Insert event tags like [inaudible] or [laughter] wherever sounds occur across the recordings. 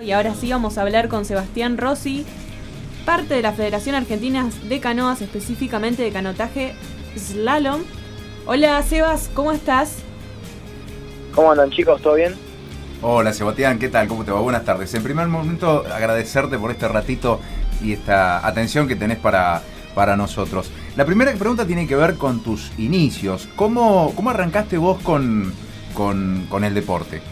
Y ahora sí vamos a hablar con Sebastián Rossi, parte de la Federación Argentina de Canoas, específicamente de canotaje slalom. Hola Sebas, ¿cómo estás? ¿Cómo andan chicos? ¿Todo bien? Hola Sebastián, ¿qué tal? ¿Cómo te va? Buenas tardes. En primer momento agradecerte por este ratito y esta atención que tenés para, para nosotros. La primera pregunta tiene que ver con tus inicios. ¿Cómo, cómo arrancaste vos con, con, con el deporte?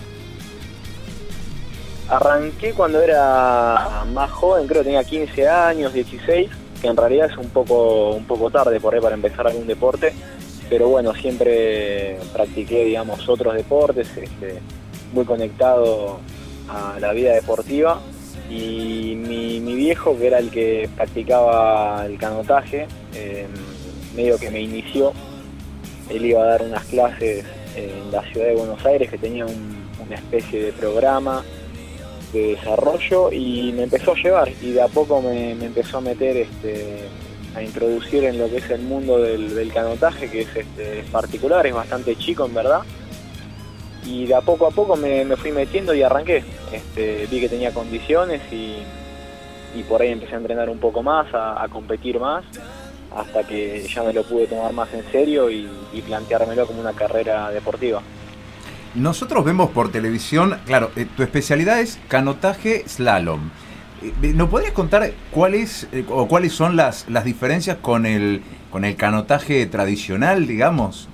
Arranqué cuando era más joven, creo que tenía 15 años, 16, que en realidad es un poco, un poco tarde por ahí para empezar algún deporte, pero bueno, siempre practiqué, digamos, otros deportes, este, muy conectado a la vida deportiva. Y mi, viejo, que era el que practicaba el canotaje, em, medio que me inició, él iba a dar unas clases en la ciudad de Buenos Aires que tenía una especie de programa de desarrollo y me empezó a llevar y de a poco me, empezó a meter este, a introducir en lo que es el mundo del, canotaje que es, este, particular, es bastante chico en verdad y de a poco a poco me, fui metiendo y arranqué, este, vi que tenía condiciones y, por ahí empecé a entrenar un poco más, a, competir más hasta que ya me lo pude tomar más en serio y planteármelo como una carrera deportiva. Nosotros vemos por televisión, claro, eh, tu especialidad es canotaje slalom. Eh, ¿No podrías contar cuáles eh, o cuáles son las, las diferencias con el con el canotaje tradicional, digamos?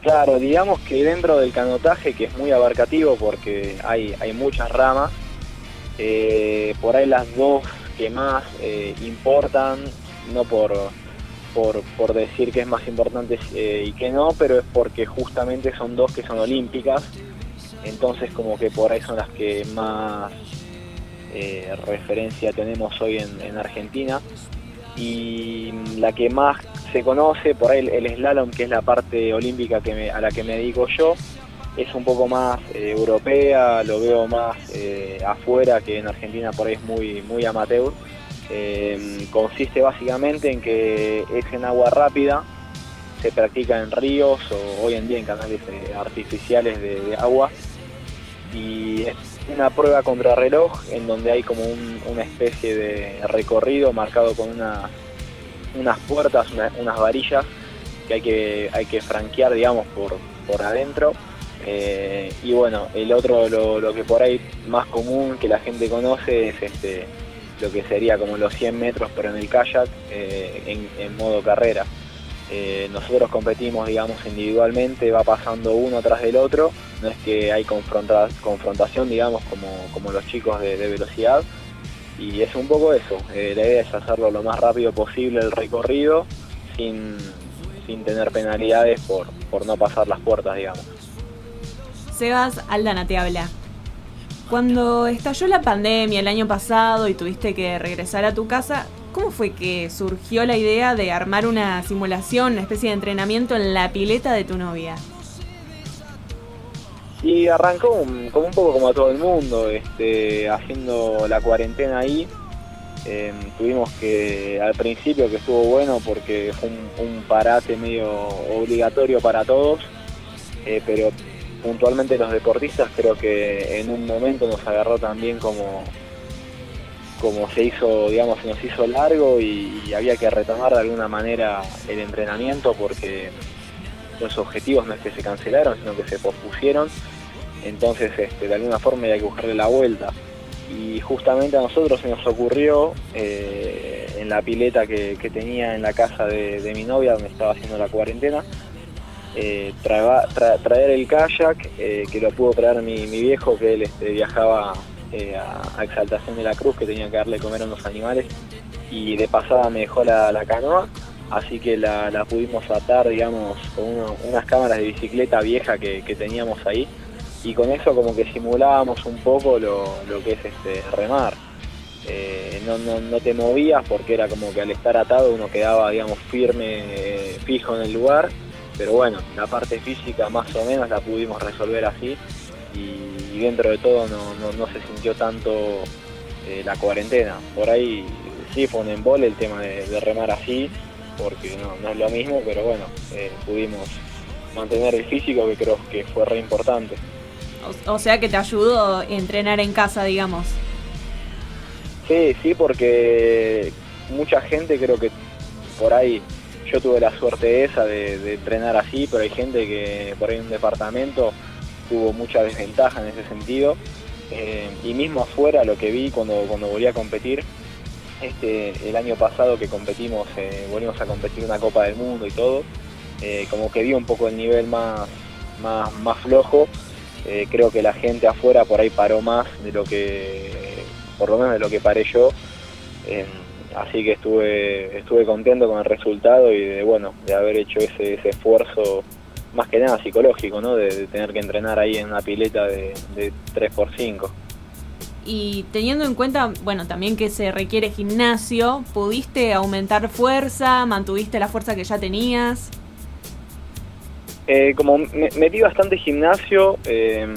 Claro, digamos que dentro del canotaje, que es muy abarcativo porque hay, hay muchas ramas, por ahí las dos que más importan, no por, por, decir que es más importante eh, y que no, pero es porque justamente son dos que son olímpicas, entonces como que por ahí son las que más eh, referencia tenemos hoy en, Argentina. Y la que más se conoce por ahí el, slalom que es la parte olímpica que a la que me dedico yo es un poco más eh, europea lo veo más afuera que en Argentina por ahí es muy muy amateur Em, consiste básicamente en que es en agua rápida, se practica en ríos o hoy en día en canales eh, artificiales de, agua. Y es una prueba contra reloj en donde hay como una especie de recorrido marcado con unas puertas, unas varillas que hay que, hay que franquear digamos por, por adentro. Eh, y bueno, el otro lo, lo que por ahí más común que la gente conoce es este lo que sería como los 100 metros pero en el kayak eh, en, modo carrera. Eh, nosotros competimos digamos individualmente, va pasando uno tras del otro, no es que hay confrontación digamos como, como los chicos de, velocidad y es un poco eso, eh, la idea es hacerlo lo más rápido posible el recorrido sin, sin tener penalidades por, por no pasar las puertas digamos. Sebas Aldana te habla. Cuando estalló la pandemia el año pasado y tuviste que regresar a tu casa, ¿cómo fue que surgió la idea de armar una simulación, una especie de entrenamiento en la pileta de tu novia? Y arrancó como un poco como a todo el mundo, este, haciendo la cuarentena ahí. Em, tuvimos que, al principio que estuvo bueno porque fue un, parate medio obligatorio para todos, eh, pero puntualmente los deportistas creo que en un momento nos agarró también como como se hizo, digamos, se nos hizo largo y, había que retomar de alguna manera el entrenamiento porque los objetivos no es que se cancelaron, sino que se pospusieron. Entonces, este, de alguna forma hay que buscarle la vuelta. Y justamente a nosotros se nos ocurrió eh, en la pileta que, tenía en la casa de mi novia, donde estaba haciendo la cuarentena, eh, traer el kayak, eh, que lo pudo traer mi, viejo, que él este, viajaba eh, a, Exaltación de la Cruz, que tenía que darle comer a unos animales, y de pasada me dejó la, canoa, así que la, pudimos atar, digamos, con unas cámaras de bicicleta vieja que, teníamos ahí, y con eso como que simulábamos un poco lo, que es este remar. no, no, te movías porque era como que al estar atado uno quedaba digamos firme, fijo en el lugar pero bueno, la parte física más o menos la pudimos resolver así y, dentro de todo no, se sintió tanto eh, la cuarentena. Por ahí sí fue un embole el tema de, remar así, porque no, es lo mismo, pero bueno, eh, pudimos mantener el físico que creo que fue re importante. O, sea que te ayudó a entrenar en casa, digamos. Sí, sí, porque mucha gente creo que por ahí yo tuve la suerte esa de, entrenar así, pero hay gente que por ahí en un departamento tuvo mucha desventaja en ese sentido. Eh, y mismo afuera lo que vi cuando, cuando volví a competir, este, el año pasado que competimos, eh, volvimos a competir una Copa del Mundo y todo, eh, como que vi un poco el nivel más, más, más flojo. creo que la gente afuera por ahí paró más de lo que, por lo menos de lo que paré yo así que estuve, estuve contento con el resultado y de, bueno, de haber hecho ese, esfuerzo más que nada psicológico, ¿no? De, tener que entrenar ahí en una pileta de, de 3x5. Y teniendo en cuenta, bueno, también que se requiere gimnasio, ¿pudiste aumentar fuerza? ¿Mantuviste la fuerza que ya tenías? Eh, como metí bastante gimnasio, em,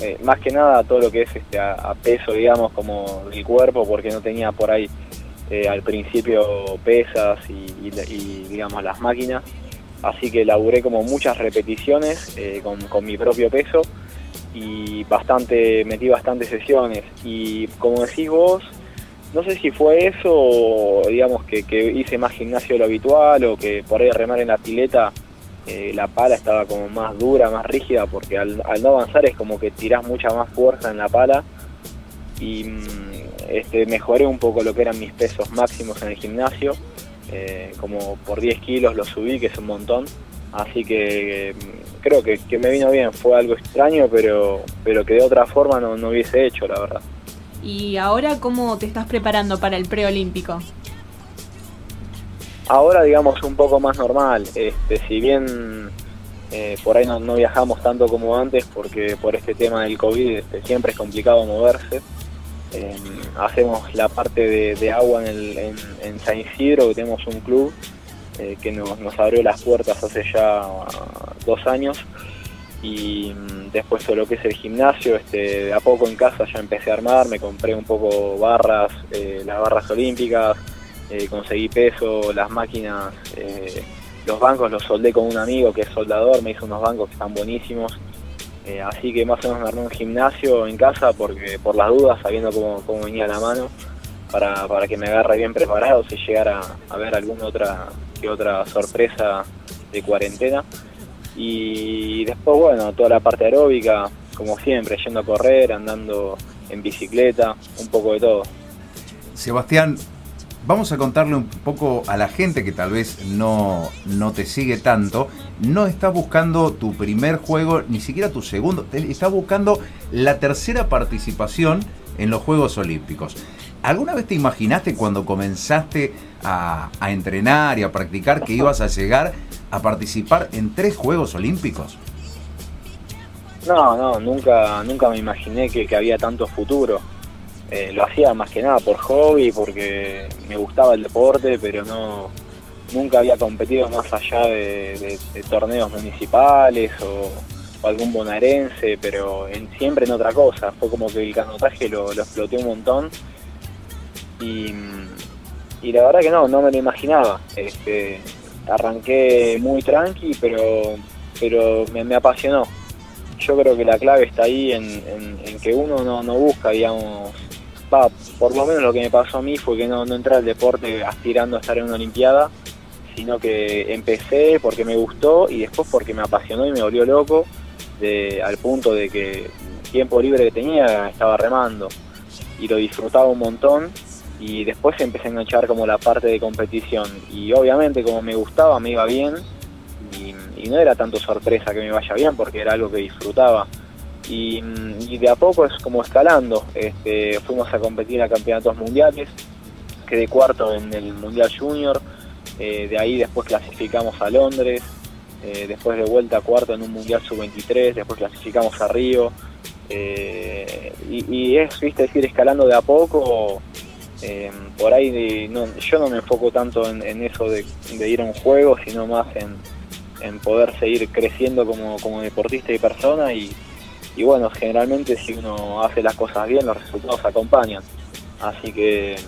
eh, más que nada todo lo que es este a, peso, digamos, como el cuerpo, porque no tenía por ahí eh, al principio pesas y, digamos las máquinas, así que laburé como muchas repeticiones eh, con, mi propio peso y bastante metí bastantes sesiones. Y como decís vos, no sé si fue eso digamos que, hice más gimnasio de lo habitual o que por ahí remar en la pileta eh, la pala estaba como más dura, más rígida porque al, al no avanzar es como que tirás mucha más fuerza en la pala. Y mm, este, mejoré un poco lo que eran mis pesos máximos en el gimnasio, eh, como por 10 kilos lo subí, que es un montón, así que mm, creo que, me vino bien, fue algo extraño, pero, pero que de otra forma no, no hubiese hecho, la verdad. ¿Y ahora cómo te estás preparando para el preolímpico? Ahora digamos un poco más normal, este, si bien eh, por ahí no, viajamos tanto como antes porque por este tema del COVID este, siempre es complicado moverse, hacemos la parte de, agua en, San Isidro, que tenemos un club eh, que nos, abrió las puertas hace ya dos años. Y mm, después de lo que es el gimnasio, este, de a poco en casa ya empecé a armar, me compré un poco barras, eh, las barras olímpicas, eh, conseguí peso, las máquinas, los bancos los soldé con un amigo que es soldador, me hizo unos bancos que están buenísimos eh, así que más o menos me armé un gimnasio en casa porque por las dudas, sabiendo cómo, venía la mano, para, que me agarre bien preparado si llegara a ver alguna otra que otra sorpresa de cuarentena. Y después, bueno, toda la parte aeróbica, como siempre, yendo a correr, andando en bicicleta, un poco de todo. Sebastián, Vamos a contarle un poco a la gente que tal vez no, no te sigue tanto. No estás buscando tu primer juego, ni siquiera tu segundo. Estás buscando la tercera participación en los Juegos Olímpicos. ¿Alguna vez te imaginaste cuando comenzaste a, a entrenar y a practicar que ibas a llegar a participar en tres Juegos Olímpicos? No, no, nunca, nunca me imaginé que, que había tanto futuro. Eh, lo hacía más que nada por hobby, porque me gustaba el deporte, pero no nunca había competido más allá de, torneos municipales o, algún bonaerense, pero en, siempre en otra cosa. Fue como que el canotaje lo, exploté un montón y, la verdad que no, no me lo imaginaba. Este, arranqué muy tranqui, pero, pero me, apasionó. Yo creo que la clave está ahí en, que uno no, no busca, digamos, por lo menos lo que me pasó a mí fue que no, entré al deporte aspirando a estar en una Olimpiada, sino que empecé porque me gustó y después porque me apasionó y me volvió loco, al punto de que tiempo libre que tenía estaba remando y lo disfrutaba un montón y después empecé a enganchar como la parte de competición y obviamente como me gustaba me iba bien y no era tanto sorpresa que me vaya bien porque era algo que disfrutaba y, de a poco es como escalando. Este, fuimos a competir a campeonatos mundiales, quedé cuarto en el Mundial Junior, eh, de ahí después clasificamos a Londres, eh, después de vuelta cuarto en un Mundial Sub-23, después clasificamos a Río. Eh, y, es, viste, decir, escalando de a poco. por ahí yo no me enfoco tanto en, eso de, ir a un juego, sino más en, poder seguir creciendo como, como deportista y persona y, y bueno, generalmente si uno hace las cosas bien, los resultados acompañan. Así que eh,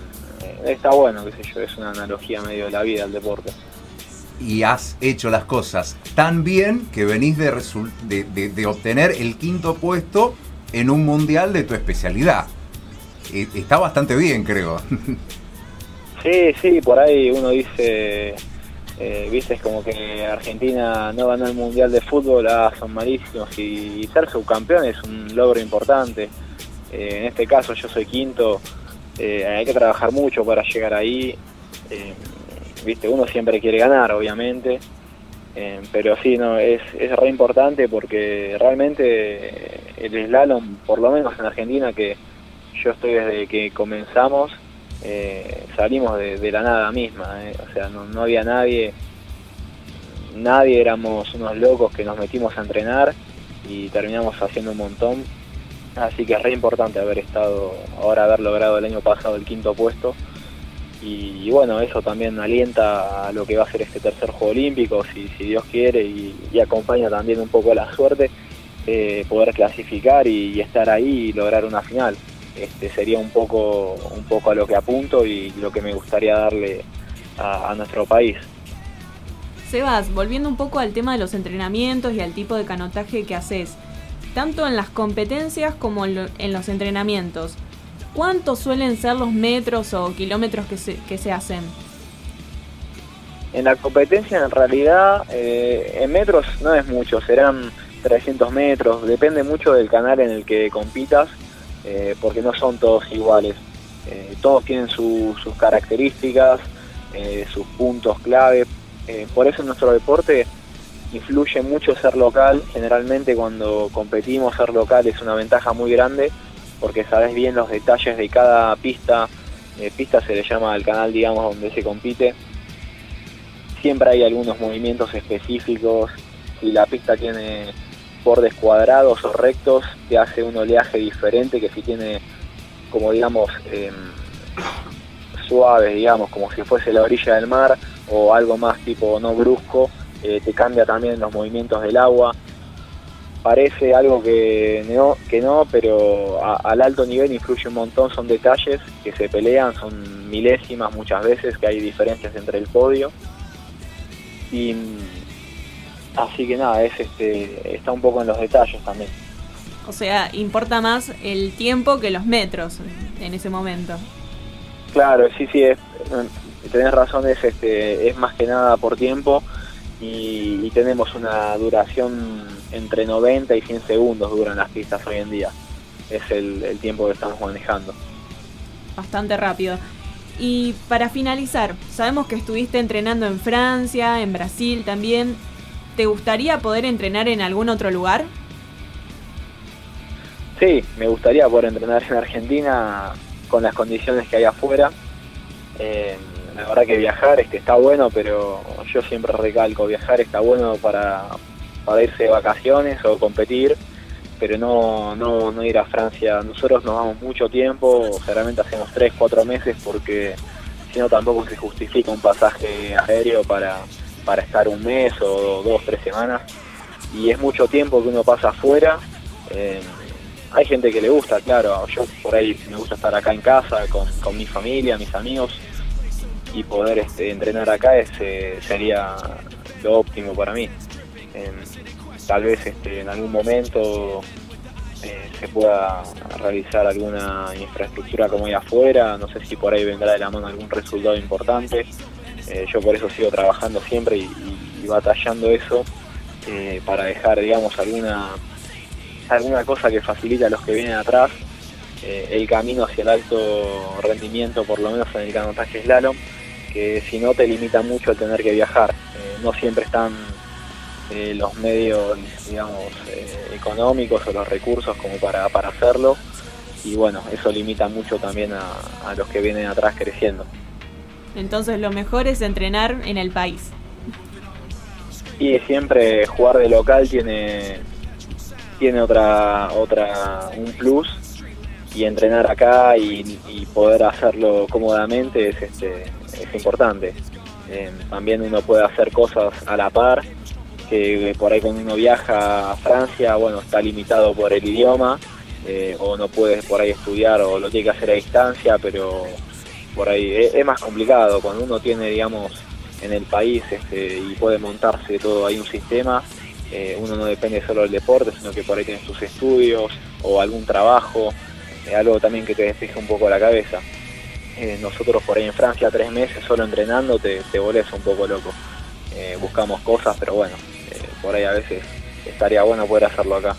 está bueno, qué sé yo, es una analogía medio de la vida el deporte. y has hecho las cosas tan bien que venís de, de, obtener el quinto puesto en un mundial de tu especialidad. E, está bastante bien, creo. [laughs] Sí, sí, por ahí uno dice, eh, viste, es como que Argentina no ganó el mundial de fútbol, ah, son malísimos. Y, ser subcampeón es un logro importante. Eh, en este caso yo soy quinto, eh, hay que trabajar mucho para llegar ahí. Viste, uno siempre quiere ganar, obviamente, pero sí, no, es, es re importante porque realmente el slalom, por lo menos en Argentina, que yo estoy desde que comenzamos, salimos de, la nada misma, o sea, no, no había nadie, nadie éramos unos locos que nos metimos a entrenar y terminamos haciendo un montón Así que es re importante haber estado, ahora haber logrado el año pasado el quinto puesto. Y, bueno, eso también alienta a lo que va a ser este tercer Juego Olímpico, si, Dios quiere, y, acompaña también un poco la suerte, eh, poder clasificar y, estar ahí y lograr una final. Este sería un poco, un poco a lo que apunto y lo que me gustaría darle a, a nuestro país. Sebas, volviendo un poco al tema de los entrenamientos y al tipo de canotaje que haces tanto en las competencias como en, los entrenamientos. ¿Cuántos suelen ser los metros o kilómetros que se, que se hacen? En la competencia en realidad eh, en metros no es mucho, serán 300 metros, depende mucho del canal en el que compitas, eh, porque no son todos iguales. Eh, todos tienen sus características, sus puntos clave. por eso en nuestro deporte influye mucho ser local. Generalmente cuando competimos ser local es una ventaja muy grande porque sabes bien los detalles de cada pista. Eh, pista se le llama al canal, digamos, donde se compite. Siempre hay algunos movimientos específicos. Si la pista tiene bordes cuadrados o rectos, te hace un oleaje diferente que si tiene, como digamos, eh, suaves, digamos, como si fuese la orilla del mar o algo más tipo no brusco, eh, te cambia también los movimientos del agua. Parece algo que no, que no pero al alto nivel influye un montón, son detalles que se pelean, son milésimas muchas veces que hay diferencias entre el podio. Y así que nada, es este, está un poco en los detalles también. O sea, importa más el tiempo que los metros en ese momento. Claro, sí, sí, es, tenés razón, es, este, es más que nada por tiempo y, tenemos una duración entre 90 y 100 segundos duran las pistas hoy en día. Es el, tiempo que estamos manejando. Bastante rápido. Y para finalizar, sabemos que estuviste entrenando en Francia, en Brasil también. ¿Te gustaría poder entrenar en algún otro lugar? Sí, me gustaría poder entrenar en Argentina con las condiciones que hay afuera. Eh, la verdad que viajar este, está bueno, pero yo siempre recalco, viajar está bueno para, para irse de vacaciones o competir, pero no, no, no ir a Francia. Nosotros nos vamos mucho tiempo, generalmente hacemos 3, 4 meses porque si no tampoco se justifica un pasaje aéreo para, para estar un mes o dos, tres semanas. Y es mucho tiempo que uno pasa afuera. Eh, hay gente que le gusta, claro, yo por ahí me gusta estar acá en casa con, con mi familia, mis amigos, y poder este, entrenar acá ese sería lo óptimo para mí. tal vez este, en algún momento eh, se pueda realizar alguna infraestructura como hay afuera, no sé si por ahí vendrá de la mano algún resultado importante. Eh, yo por eso sigo trabajando siempre y, batallando eso eh, para dejar, digamos, alguna alguna cosa que facilite a los que vienen atrás el camino hacia el alto rendimiento, por lo menos en el canotaje slalom que si no te limita mucho el tener que viajar. Eh, no siempre están eh, los medios, digamos, eh, económicos o los recursos como para, para hacerlo. Y bueno, eso limita mucho también a, los que vienen atrás creciendo. Entonces lo mejor es entrenar en el país. Y siempre jugar de local tiene, tiene otra, otra, un plus y entrenar acá y, poder hacerlo cómodamente es este es importante. Eh, también uno puede hacer cosas a la par, que por ahí cuando uno viaja a Francia, bueno, está limitado por el idioma, eh, o no puede por ahí estudiar o lo tiene que hacer a distancia, pero por ahí es, más complicado. Cuando uno tiene, digamos, en el país este, y puede montarse todo ahí un sistema. Eh, uno no depende solo del deporte, sino que por ahí tienes tus estudios o algún trabajo, eh, algo también que te despeje un poco la cabeza. Eh, nosotros por ahí en Francia tres meses solo entrenando te, te volvés un poco loco. buscamos cosas, pero bueno, por ahí a veces estaría bueno poder hacerlo acá.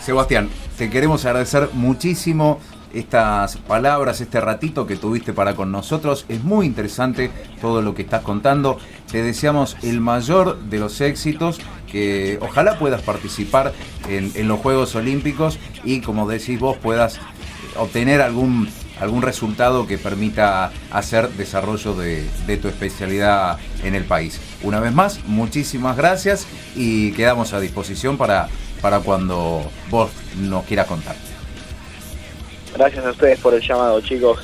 Sebastián, te queremos agradecer muchísimo estas palabras, este ratito que tuviste para con nosotros. Es muy interesante todo lo que estás contando. Te deseamos el mayor de los éxitos, que ojalá puedas participar en, los Juegos Olímpicos y como decís vos puedas obtener algún, algún resultado que permita hacer desarrollo de, de tu especialidad en el país. Una vez más, muchísimas gracias y quedamos a disposición para, para cuando vos nos quieras contar. Gracias a ustedes por el llamado, chicos.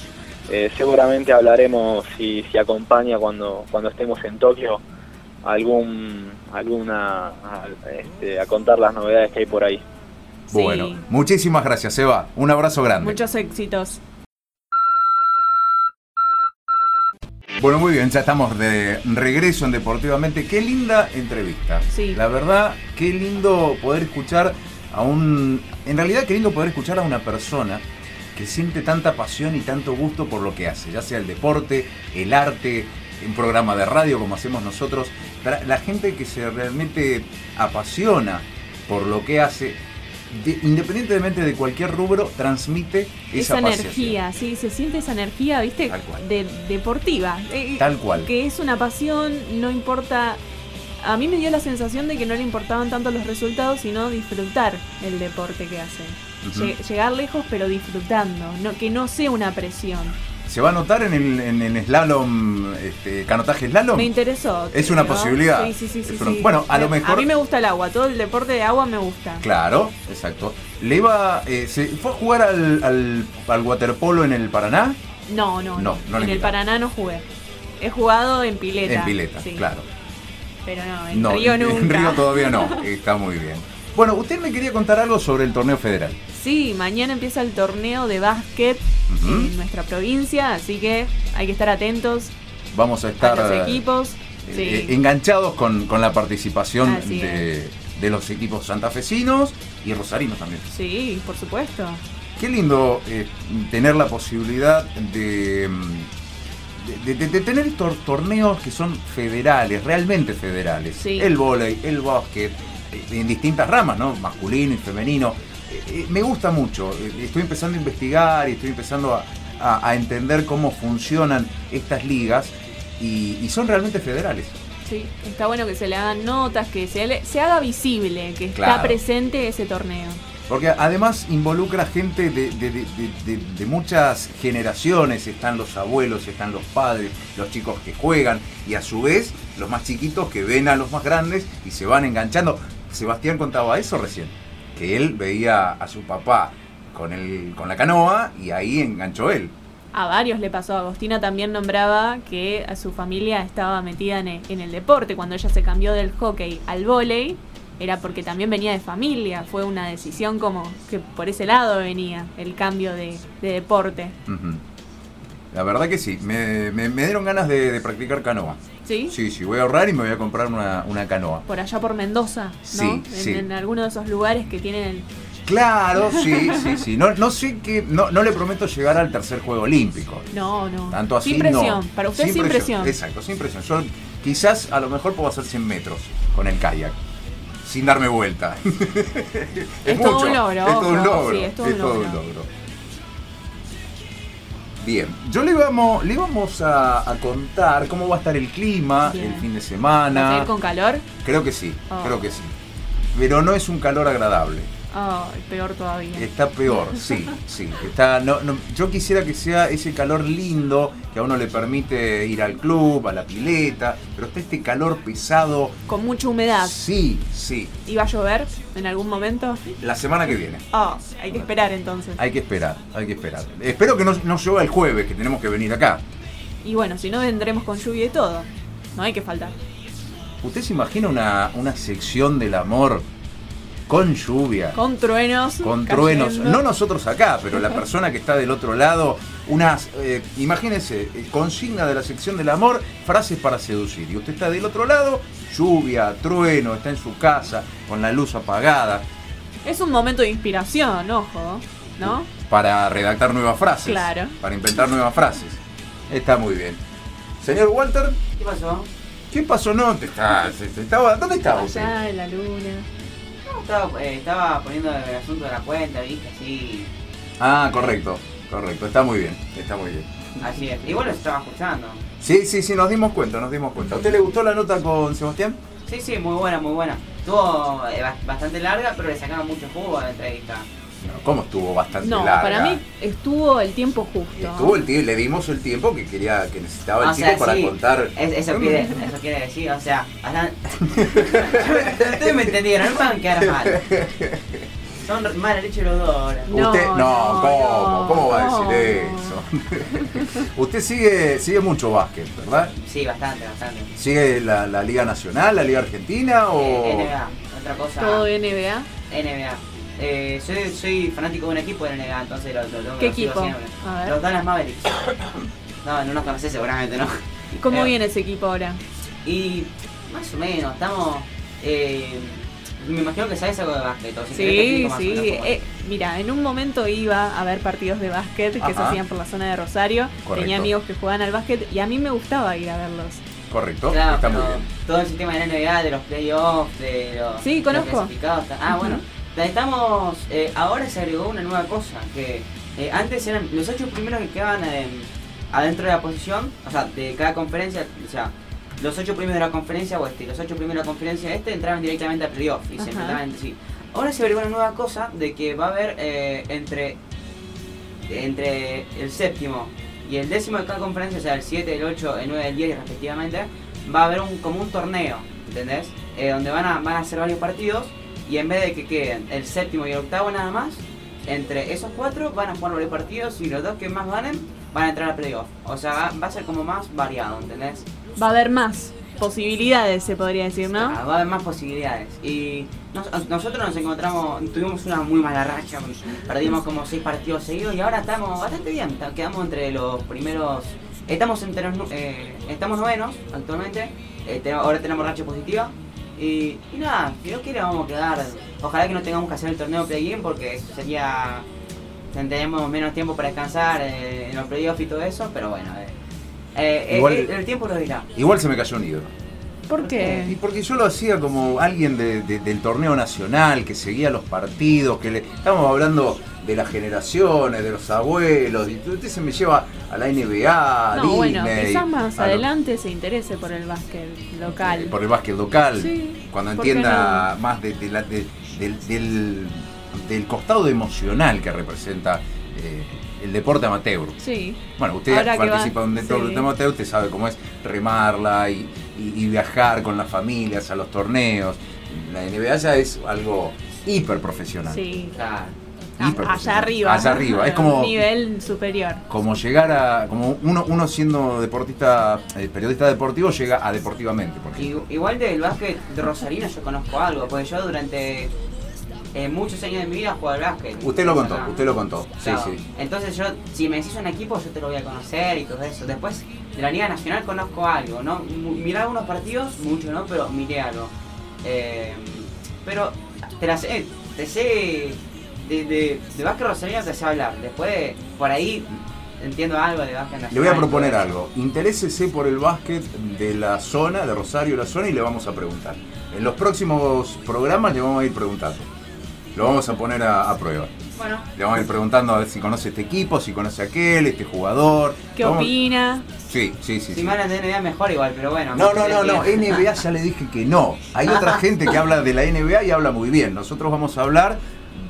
Eh, seguramente hablaremos si, si acompaña cuando, cuando estemos en Tokio algún alguna a, este, a contar las novedades que hay por ahí. Bueno, muchísimas gracias, Eva. Un abrazo grande. Muchos éxitos. Bueno, muy bien, ya estamos de regreso en Deportivamente. Qué linda entrevista. Sí. La verdad, qué lindo poder escuchar a un... En realidad, qué lindo poder escuchar a una persona que siente tanta pasión y tanto gusto por lo que hace, ya sea el deporte, el arte, un programa de radio como hacemos nosotros. La gente que se realmente apasiona por lo que hace, independientemente de cualquier rubro, transmite esa, esa energía, sí, se siente esa energía, ¿viste? De, deportiva. Eh, Tal cual. Que es una pasión, no importa. A mí me dio la sensación de que no le importaban tanto los resultados, sino disfrutar el deporte que llegar lejos pero disfrutando, no, que no sea una presión. ¿Se va a notar en el, en, slalom, este, canotaje slalom? Me interesó. Es una posibilidad. Sí, sí, sí, Bueno, a lo mejor... A mí me gusta el agua, todo el deporte de agua me gusta. Claro, exacto. ¿Le iba, eh, ¿se fue a jugar al, al, waterpolo en el Paraná? No, no, no. en el Paraná no jugué. He jugado en pileta. En pileta, claro. Pero no, en Río nunca. En Río todavía no, [laughs] está muy bien. Bueno, usted me quería contar algo sobre el torneo federal. Sí, mañana empieza el torneo de básquet en nuestra provincia, así que hay que estar atentos. Vamos a estar los equipos. Eh, enganchados con, la participación de, los equipos santafesinos y rosarinos también. Sí, por supuesto. Qué lindo eh, tener la posibilidad de, de, tener estos torneos que son federales, realmente federales. El vóley, el básquet, eh, en distintas ramas, ¿no? Masculino y femenino. Eh, eh, me gusta mucho. Estoy empezando a investigar y estoy empezando a, entender cómo funcionan estas ligas y, son realmente federales. Sí, está bueno que se le hagan notas, que se, se haga visible que está presente ese torneo. Porque además involucra gente de, muchas generaciones, están los abuelos, están los padres, los chicos que juegan y a su vez los más chiquitos que ven a los más grandes y se van enganchando. Sebastián contaba eso recién, que él veía a su papá con, el, con la canoa y ahí enganchó él. A varios le pasó. Agostina también nombraba que a su familia estaba metida en el, deporte. Cuando ella se cambió del hockey al vóley, era porque también venía de familia. Fue una decisión como que por ese lado venía el cambio de, deporte. La verdad que sí. Me, dieron ganas de practicar canoa. ¿Sí? Sí, sí, voy a ahorrar y me voy a comprar una, canoa. Por allá por Mendoza, ¿no? Sí, en, sí. en alguno de esos lugares que tienen... Claro, [laughs] sí, sí, sí. No, no sé que. No, no le prometo llegar al tercer juego olímpico. No, no. Tanto así. Sin presión. Para usted sin, presión. Exacto, sin presión. Yo quizás a lo mejor puedo hacer 100 metros con el kayak. Sin darme vuelta. [laughs] es, todo un logro. Es todo un logro. Sí, es todo, un, logro. Bien, yo le vamos, le vamos a, contar cómo va a estar el clima el fin de semana. ¿Va a con calor? Creo que sí, oh. creo que sí. Pero no es un calor agradable. Oh, peor todavía. Está peor, sí, sí. Está, no, yo quisiera que sea ese calor lindo que a uno le permite ir al club, a la pileta, pero está este calor pesado. Con mucha humedad. Sí, sí. ¿Y va a llover en algún momento? La semana que viene. Ah, hay que esperar entonces. Hay que esperar, hay que esperar. Espero que no, no llueva el jueves, que tenemos que venir acá. Y bueno, si no vendremos con lluvia y todo. No hay que faltar. ¿Usted se imagina una, una sección del amor con lluvia, Con truenos. con truenos, no nosotros acá, pero la persona que está del otro lado, unas, eh, imagínense, eh, consigna de la sección del amor, frases para seducir. Y usted está del otro lado, lluvia, trueno, está en su casa, con la luz apagada, Es un momento de inspiración, ojo, ¿no? para redactar nuevas frases. Claro. Para inventar nuevas frases. Está muy bien. Señor Walter, ¿Qué pasó? ¿qué pasó? No, te está, te- te estaba, ¿dónde estaba usted? Allá en la luna. Estaba, eh, estaba poniendo el asunto de la cuenta, viste, así. Ah, correcto, correcto, está muy bien, está muy bien. Así es. Igual lo estaba escuchando. Sí, sí, sí, nos dimos cuenta, nos dimos cuenta. ¿A usted le gustó la nota con Sebastián? Sí, sí, muy buena, muy buena. Estuvo eh, ba- bastante larga, pero le sacaba mucho jugo a la entrevista. No, ¿Cómo estuvo bastante No, larga? para mí estuvo el tiempo justo. Estuvo el tiempo, le dimos el tiempo que quería, que necesitaba el O chico sea, para sí, contar. es- eso, quiere, eso quiere decir, o sea, hasta- [laughs] ustedes me entendieron, no me van a quedar mal. Son mala leche los dos ahora. No, Usted, no, no, ¿cómo? no, ¿Cómo va a decir eso? [laughs] Usted sigue, sigue mucho básquet, ¿verdad? Sí, bastante, bastante. ¿Sigue la, la Liga Nacional, la Liga Argentina o...? Eh, NBA, otra cosa. Todo NBA. NBA. Eh, soy, soy fanático de un equipo de NBA, entonces lo, lo, lo- ¿Qué lo equipo? siempre. A ver. Los Dallas Mavericks. No, no los conocés seguramente, ¿no? ¿Cómo Eh, viene ese equipo ahora? Y más o menos, estamos... eh, me imagino que sabes algo de básquet. o si Sí, explico más o sí. menos. Eh, mira, en un momento iba a ver partidos de básquet que se hacían por la zona de Rosario. Correcto. Tenía amigos que jugaban al básquet y a mí me gustaba ir a verlos. Correcto, Claro, está pero muy bien. todo el sistema de la NBA, de los playoffs, de los, Sí, los conozco. clasificados. Ah, bueno. Estamos, eh, ahora se agregó una nueva cosa, que eh, antes eran los ocho primeros que quedaban eh, adentro de la posición, o sea, de cada conferencia, o sea, los ocho primeros de la conferencia oeste y los ocho primeros de la conferencia este entraban directamente a playoff y Ajá. se enfrentaban entre sí. Ahora se agregó una nueva cosa de que va a haber entre, entre el séptimo y el décimo de cada conferencia, o sea, el 7, el 8, el 9, el 10 respectivamente, va a haber un, como un torneo, ¿entendés? Donde van a, van a hacer varios partidos y en vez de que queden el séptimo y el octavo nada más, entre esos cuatro van a jugar varios partidos y los dos que más ganen van a entrar a playoff. O sea, va, va a ser como más variado, ¿entendés? Va a haber más posibilidades, se podría decir, ¿no? Ah, va a haber más posibilidades. Y nos- nosotros nos encontramos, tuvimos una muy mala racha, perdimos como seis partidos seguidos y ahora estamos bastante bien, quedamos entre los primeros, estamos entre los, eh, estamos novenos actualmente, eh, te- ahora tenemos racha positiva y, y nada, creo que le vamos a quedar, ojalá que no tengamos que hacer el torneo play-in porque sería, tendremos menos tiempo para descansar eh, en los playoffs y todo eso, pero bueno, eh, eh, Igual- eh, el tiempo lo dirá. Igual se me cayó un ídolo. ¿Por Y qué? porque yo lo hacía como alguien de- de- del torneo nacional, que seguía los partidos, que le... Estamos hablando de las generaciones, de los abuelos, y usted se me lleva a la NBA, a No, bueno, Disney, quizás más lo- adelante se interese por el básquet local. por el básquet local, Sí, cuando ¿por qué entienda más de, de la- de- del, del- del costado emocional que representa eh, el deporte amateur. Sí. Bueno, usted Ahora participa en un deporte sí. amateur, usted sabe cómo es remarla y, y- y viajar con las familias a los torneos. La NBA ya es algo hiper profesional. Sí. Hiper allá profesional. arriba. Allá arriba. Es a como, un nivel superior. como llegar a. Como uno, uno siendo deportista, eh, periodista deportivo, llega a deportivamente. Porque Igual del básquet de Rosarino yo conozco algo, porque yo durante eh, muchos años de mi vida jugué al básquet. usted lo contó, usted lo contó. Sí, claro. sí. Entonces yo, si me decís un equipo, yo te lo voy a conocer y todo eso. Después, de la Liga Nacional conozco algo, ¿no? Miré algunos partidos, mucho, ¿no? Pero miré algo. Eh, pero te la sé, te sé, de, de, de básquet rosarino te sé hablar. Después, por ahí, entiendo algo de básquet nacional. Le voy a proponer algo. Interésese por el básquet de la zona, de Rosario, la zona, y le vamos a preguntar. En los próximos programas le vamos a ir preguntando. Lo vamos a poner a, a prueba. Bueno, Le vamos a ir preguntando a ver si conoce este equipo, si conoce aquel, este jugador. ¿Qué Vamos- opina? Sí, sí, sí. si sí. me hablan de NBA mejor igual, pero bueno. No, no, no, no. NBA ya le dije que no. Hay otra [laughs] gente que habla de la NBA y habla muy bien. Nosotros vamos a hablar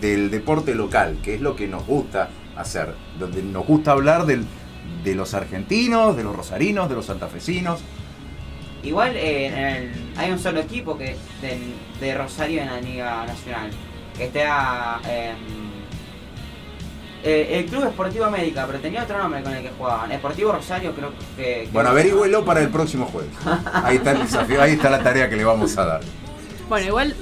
del deporte local, que es lo que nos gusta hacer. Donde nos gusta hablar del, de los argentinos, de los rosarinos, de los santafesinos. Igual eh, en el- hay un solo equipo que de Rosario en la Liga Nacional. Que está. em, eh, el Club Esportivo América, pero tenía otro nombre con el que jugaban. Esportivo Rosario, creo que. que Bueno, averígüelo para el próximo jueves. Ahí está el desafío, ahí está la tarea que le vamos a dar. Bueno, igual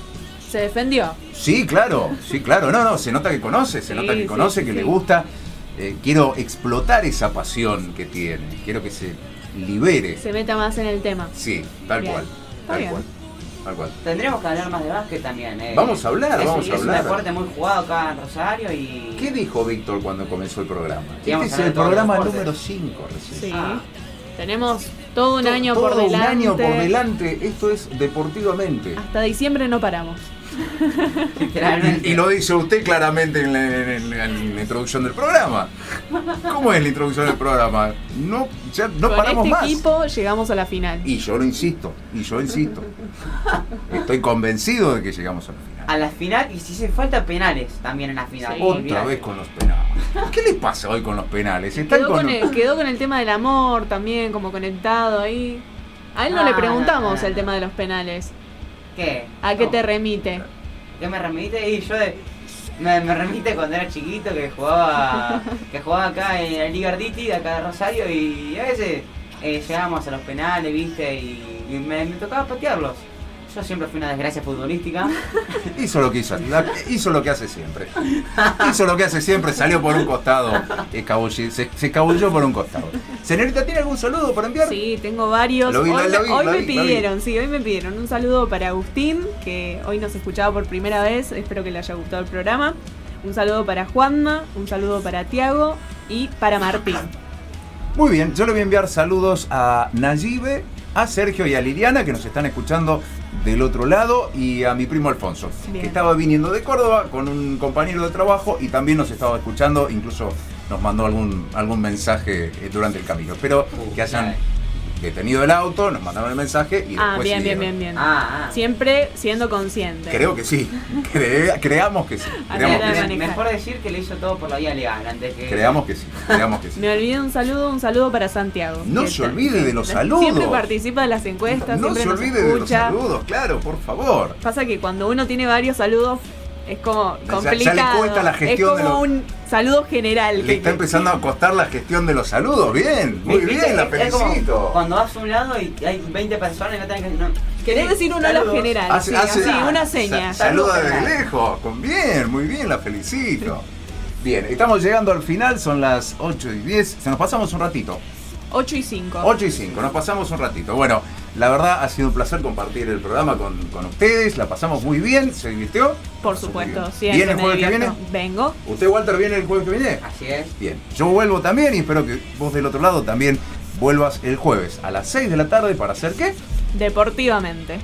Se defendió. Sí, claro, sí, claro. No, no, se nota que conoce, se Sí, nota que sí, conoce, sí, que sí. le gusta. Eh, quiero explotar esa pasión que tiene. Quiero que se libere. Se meta más en el tema. Sí, tal Bien. cual. Está Tal bien. cual. Tal cual. Tendremos que hablar más de básquet también. eh. Vamos a hablar, Es- vamos a es hablar. un deporte muy jugado acá en Rosario y. ¿Qué dijo Víctor cuando comenzó el programa? Este es el programa número 5 recién. Sí. Ah. Tenemos todo un To- año todo por delante. Un año por delante. Esto es deportivamente. Hasta diciembre no paramos. [laughs] Y, y lo dice usted claramente en la, en la- en la introducción del programa. ¿Cómo es la introducción del programa? No, ya no Con paramos este más. equipo llegamos a la final. Y yo lo insisto, y yo insisto. Estoy convencido de que llegamos a la final. A la final y si hace falta penales también en la final. Sí. Otra Olvidate. vez con los penales. ¿Qué le pasa hoy con los penales? Están Quedó con con, el, quedó con el tema del amor también, como conectado ahí. A él no Ah, le preguntamos no, no, no. el tema de los penales. ¿Qué? ¿A qué No. te remite? ¿Qué me remite? Y yo de- me, me remite cuando era chiquito que jugaba que jugaba acá en la Liga Arditi de acá de Rosario y a veces eh, llegábamos a los penales, viste, y, y me, me tocaba patearlos. Yo siempre fui una desgracia futbolística. [laughs] Hizo lo que hizo, la- hizo lo que hace siempre. Hizo lo que hace siempre, salió por un costado, escabullí- se, se escabulló por un costado. Señorita, ¿tiene algún saludo para enviar? Sí, tengo varios. Lo vi, hoy lo vi, hoy lo me vi. pidieron, sí, hoy me pidieron un saludo para Agustín, que hoy nos escuchaba por primera vez. Espero que le haya gustado el programa. Un saludo para Juanma, un saludo para Tiago y para Martín. Muy bien, yo le voy a enviar saludos a Nayibe, a Sergio y a Liliana que nos están escuchando del otro lado y a mi primo Alfonso, Bien. que estaba viniendo de Córdoba con un compañero de trabajo y también nos estaba escuchando, incluso nos mandó algún, algún mensaje eh, durante el camino. Espero Uh, que hayan. Detenido el auto, nos mandaron el mensaje y Ah, después bien, bien, bien, bien. Ah, ah. Siempre siendo consciente. Creo que sí, [laughs] Cre- creamos que sí, creamos que. Mejor decir que le hizo todo por la vía legal antes que. creamos que sí, creamos que sí. [laughs] Me olvidé un saludo, un saludo para Santiago. No se olvide de los saludos. Siempre participa de las encuestas, No siempre se nos olvide de los saludos, claro, por favor. Pasa que cuando uno tiene varios saludos es como Ya- ya le complicado. cuesta la gestión es de los- un saludo general. Le que- está empezando a costar la gestión de los saludos. Bien, muy bien, la Es- como felicito. Cuando vas a un lado y hay 20 personas y no tenés que. No. Querés decir un hola general. Hace- sí, hace- así, una sa- seña. saluda Saludos, desde general. lejos. Con bien, muy bien, la felicito. Bien, estamos llegando al final, son las 8 y 10. Se nos pasamos un ratito. 8 y 5. 8 y 5, nos pasamos un ratito. Bueno, la verdad ha sido un placer compartir el programa con, con ustedes. La pasamos muy bien, ¿se divirtió? Por supuesto, siempre ¿Viene el jueves que viene? Vengo. ¿Usted, Walter, viene el jueves que viene? Así es. Bien, yo vuelvo también y espero que vos del otro lado también vuelvas el jueves a las 6 de la tarde para hacer qué? Deportivamente.